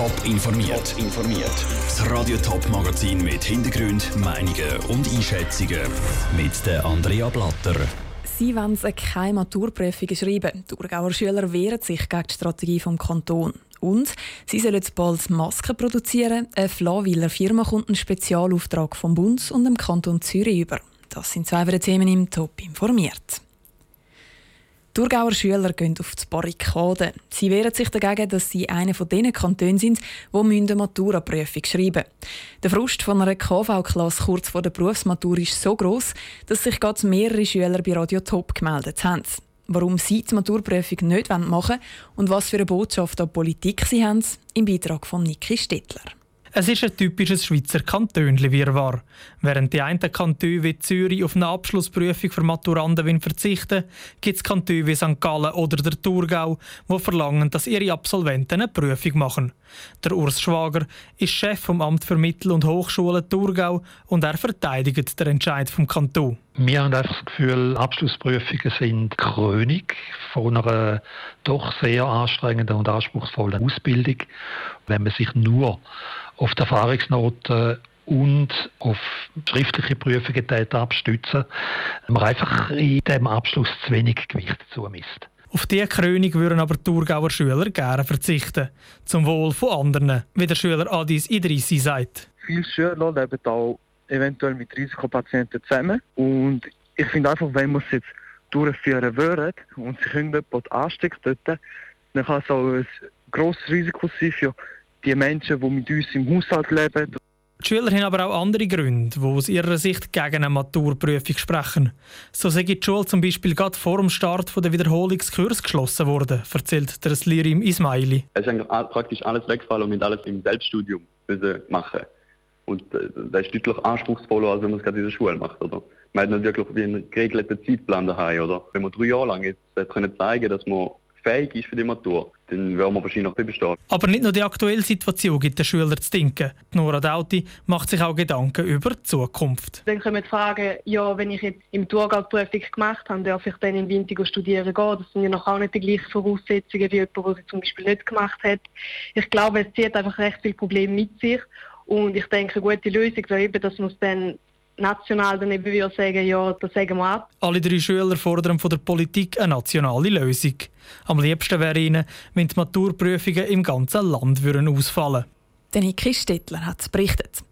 Top informiert. informiert. Das Radio Top Magazin mit Hintergrund, Meinungen und Einschätzungen mit der Andrea Blatter. Sie wollen keine Maturprüfungen schreiben. Die Thurgauer Schüler wehren sich gegen die Strategie des Kantons. Und sie sollen bald Masken produzieren. Eine Flawiller Firma kommt einen Spezialauftrag vom Bund und dem Kanton Zürich über. Das sind zwei Themen im Top informiert. Thurgauer Schüler gehen auf die Barrikaden. Sie wehren sich dagegen, dass sie einer von den Kantonen sind, die eine Maturaprüfung schreiben Der Frust von einer KV-Klasse kurz vor der Berufsmatur ist so groß, dass sich gerade mehrere Schüler bei Radio Top gemeldet haben. Warum sie die Maturprüfung nicht machen wollen und was für eine Botschaft an Politik sie haben, im Beitrag von Niki Stettler. Es ist ein typisches Schweizer Kantönli-Wirrwarr. Während die einen Kantone wie Zürich auf eine Abschlussprüfung für Maturanten verzichten gibt es Kantone wie St. Gallen oder der Thurgau, die verlangen, dass ihre Absolventen eine Prüfung machen. Der Urs Schwager ist Chef vom Amt für Mittel- und Hochschulen Thurgau und er verteidigt den Entscheid vom Kanton. Wir haben einfach das Gefühl, Abschlussprüfungen sind Krönung von einer doch sehr anstrengenden und anspruchsvollen Ausbildung. Wenn man sich nur auf die Erfahrungsnoten und auf schriftliche Prüfungen abstützen, man einfach in diesem Abschluss zu wenig Gewicht zumisst. Auf diese Krönung würden aber die Thurgauer Schüler gerne verzichten. Zum Wohl von anderen, wie der Schüler Adis Idrissi sagt. Viele Schüler leben auch eventuell mit Risikopatienten zusammen. Und ich finde einfach, wenn man es jetzt durchführen würde und sich irgendjemand ansteckt dort, dann kann es auch ein grosses Risiko sein für die Menschen, die mit uns im Haushalt leben. Die Schüler haben aber auch andere Gründe, die aus ihrer Sicht gegen eine Maturprüfung sprechen. So sei die Schule zum Beispiel gerade vor dem Start der Wiederholungskurs geschlossen worden, erzählt der Slirim Ismaili. Es ist praktisch alles weggefallen und mit alles im Selbststudium machen. Und äh, das ist deutlich anspruchsvoller, als wenn man es gerade in der Schule macht. Oder? Man hat natürlich einen geregelten Zeitplan daheim. Oder? Wenn man drei Jahre lang jetzt können zeigen dass man fähig ist für die Matur, dann werden wir wahrscheinlich nicht bestehen. Aber nicht nur die aktuelle Situation gibt den Schülern zu denken. Nora Dauti macht sich auch Gedanken über die Zukunft. Dann können wir fragen, ja, wenn ich jetzt im Thurgau die Prüfung gemacht habe, darf ich dann in Winter studieren gehen? Das sind ja noch auch nicht die gleichen Voraussetzungen wie jemand, der sie zum Beispiel nicht gemacht hat. Ich glaube, es zieht einfach recht viele Probleme mit sich. Und ich denke, eine gute Lösung wäre eben, dass man es dann national dann eben wieder sagen, ja, das sagen wir ab. Alle drei Schüler fordern von der Politik eine nationale Lösung. Am liebsten wäre ihnen, wenn die Maturprüfungen im ganzen Land würden ausfallen Der Niki Stettler hat berichtet.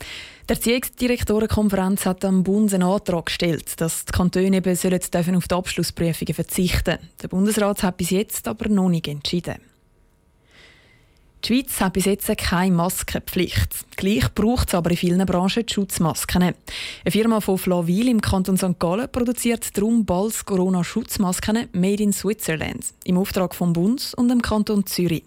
Die Erziehungsdirektorenkonferenz hat am Bund einen Antrag gestellt, dass die Kantone eben sollen auf die Abschlussprüfungen verzichten dürfen. Der Bundesrat hat bis jetzt aber noch nicht entschieden. Die Schweiz hat bis jetzt keine Maskenpflicht. Gleich braucht es aber in vielen Branchen die Schutzmasken. Eine Firma von Flaville im Kanton St. Gallen produziert darum bald Corona-Schutzmasken made in Switzerland im Auftrag vom Bund und dem Kanton Zürich.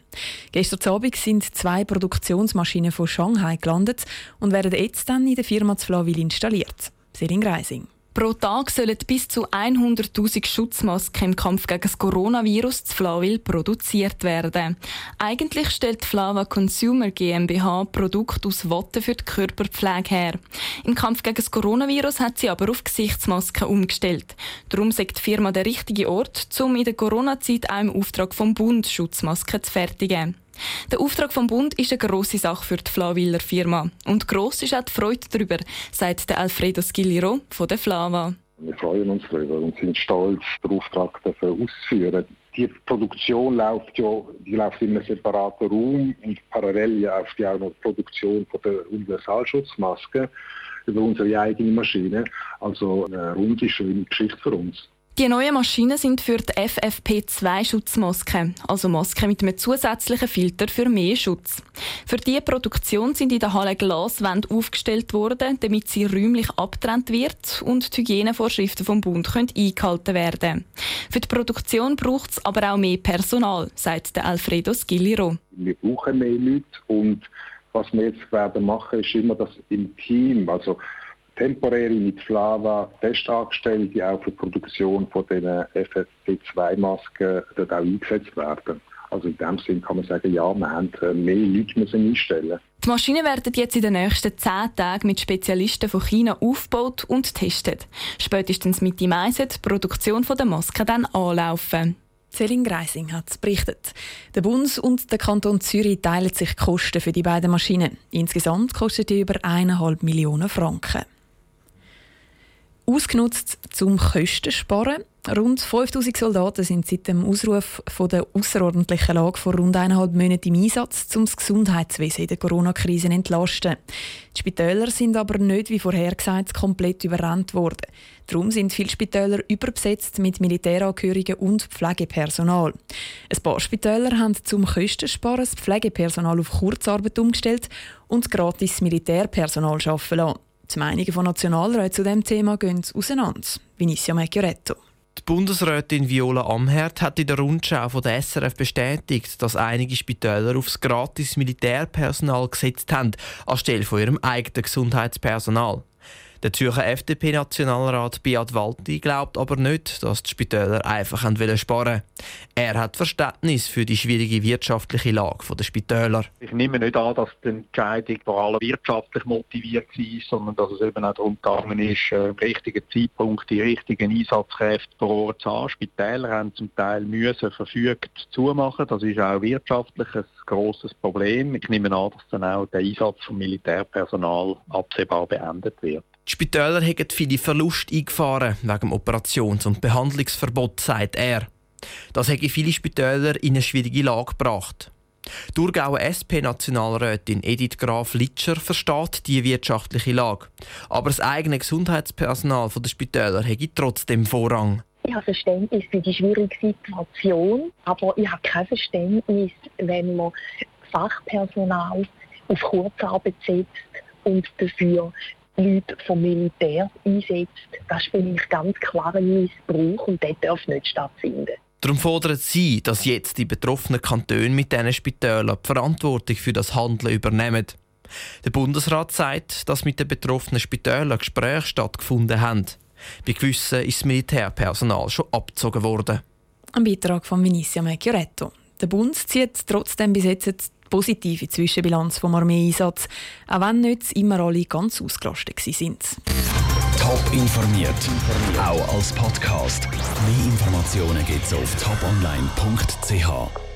Gestern Abend sind zwei Produktionsmaschinen von Shanghai gelandet und werden jetzt dann in der Firma zu Flaville installiert. Selin Greising. Pro Tag sollen bis zu 100.000 Schutzmasken im Kampf gegen das Coronavirus zu Flawil produziert werden. Eigentlich stellt Flava Consumer GmbH Produkte aus Watte für die Körperpflege her. Im Kampf gegen das Coronavirus hat sie aber auf Gesichtsmasken umgestellt. Darum sagt die Firma der richtige Ort, um in der Corona-Zeit auch im Auftrag vom Bund Schutzmasken zu fertigen. Der Auftrag vom Bund ist eine grosse Sache für die Flawiller Firma. Und gross ist auch die Freude darüber, sagt der Alfredo Skilliro von der Flava. Wir freuen uns darüber und sind stolz, den Auftrag auszuführen. Die Produktion läuft ja die läuft in einem separaten Raum und parallel läuft ja auch noch die Produktion von der Universalschutzmaske über unsere eigene Maschine. Also eine runde, schöne Geschichte für uns. Die neuen Maschinen sind für die FFP2-Schutzmasken, also Masken mit einem zusätzlichen Filter für mehr Schutz. Für diese Produktion sind in der Halle Glaswände aufgestellt worden, damit sie räumlich abtrennt wird und die Hygienevorschriften vom Bund können eingehalten werden. Für die Produktion braucht es aber auch mehr Personal, sagt der Alfredo Skilliro. Wir brauchen mehr Leute und was wir jetzt werden machen, ist immer das im Team, also temporäre mit Flava Testangestellte auch für die Produktion von den FFP2-Masken dort auch eingesetzt werden. Also in dem Sinne kann man sagen, ja, wir haben äh, mehr Leute müssen einstellen. Die Maschinen werden jetzt in den nächsten zehn Tagen mit Spezialisten von China aufgebaut und getestet. Spätestens Mitte Mai soll die Produktion der Masken dann anlaufen. Céline Greising hat berichtet. Der Bund und der Kanton Zürich teilen sich die Kosten für die beiden Maschinen. Insgesamt kostet die über 1,5 Millionen Franken. Ausgenutzt zum Kosten sparen. Rund 5000 Soldaten sind seit dem Ausruf von der außerordentlichen Lage vor rund eineinhalb Monaten im Einsatz, um das Gesundheitswesen in der Corona-Krise zu entlasten. Die Spitäler sind aber nicht, wie vorhergesagt, komplett überrannt worden. Darum sind viele Spitäler überbesetzt mit Militärangehörigen und Pflegepersonal. Ein paar Spitäler haben zum Kostensparen das Pflegepersonal auf Kurzarbeit umgestellt und gratis Militärpersonal arbeiten lassen. Die Meinungen von Nationalräten zu diesem Thema gehen auseinander. Vinicia Macchioretto. Die Bundesrätin Viola Amherd hat in der Rundschau von der SRF bestätigt, dass einige Spitäler aufs gratis Militärpersonal gesetzt haben, anstelle von ihrem eigenen Gesundheitspersonal. Der Zürcher FDP-Nationalrat Beat Walti glaubt aber nicht, dass die Spitäler einfach sparen wollen. Er hat Verständnis für die schwierige wirtschaftliche Lage der Spitäler. Ich nehme nicht an, dass die Entscheidung vor allem wirtschaftlich motiviert war, sondern dass es eben auch darum gegangen ist, äh, im richtigen Zeitpunkt die richtigen Einsatzkräfte vor Ort zu haben. Spitäler haben zum Teil müssen verfügt zumachen. Das ist auch wirtschaftlich ein grosses Problem. Ich nehme an, dass dann auch der Einsatz von Militärpersonal absehbar beendet wird. Die Spitäler haben viele Verluste eingefahren wegen Operations- und Behandlungsverbot, sagt er. Das hätte viele Spitäler in eine schwierige Lage gebracht. Thurgauer SP-Nationalrätin Edith Graf-Litscher versteht die wirtschaftliche Lage. Aber das eigene Gesundheitspersonal der Spitäler hätte trotzdem Vorrang. Ich habe Verständnis für die schwierige Situation, aber ich habe kein Verständnis, wenn man Fachpersonal auf Kurzarbeit setzt und dafür Leute vom Militär einsetzt. Das ist für mich ganz klar ein Missbrauch und das darf nicht stattfinden. Darum fordern sie, dass jetzt die betroffenen Kantone mit diesen Spitälern die Verantwortung für das Handeln übernehmen. Der Bundesrat sagt, dass mit den betroffenen Spitälern Gespräche stattgefunden haben. Bei gewissen ist das Militärpersonal schon abgezogen worden. Ein Beitrag von Vinicia Macchioretto. Der Bund zieht trotzdem bis jetzt positive Zwischenbilanz vom Armeeeinsatz, auch wenn nicht immer alle ganz ausgelastet sind. Top informiert, auch als Podcast. Mehr Informationen gibt es auf toponline.ch.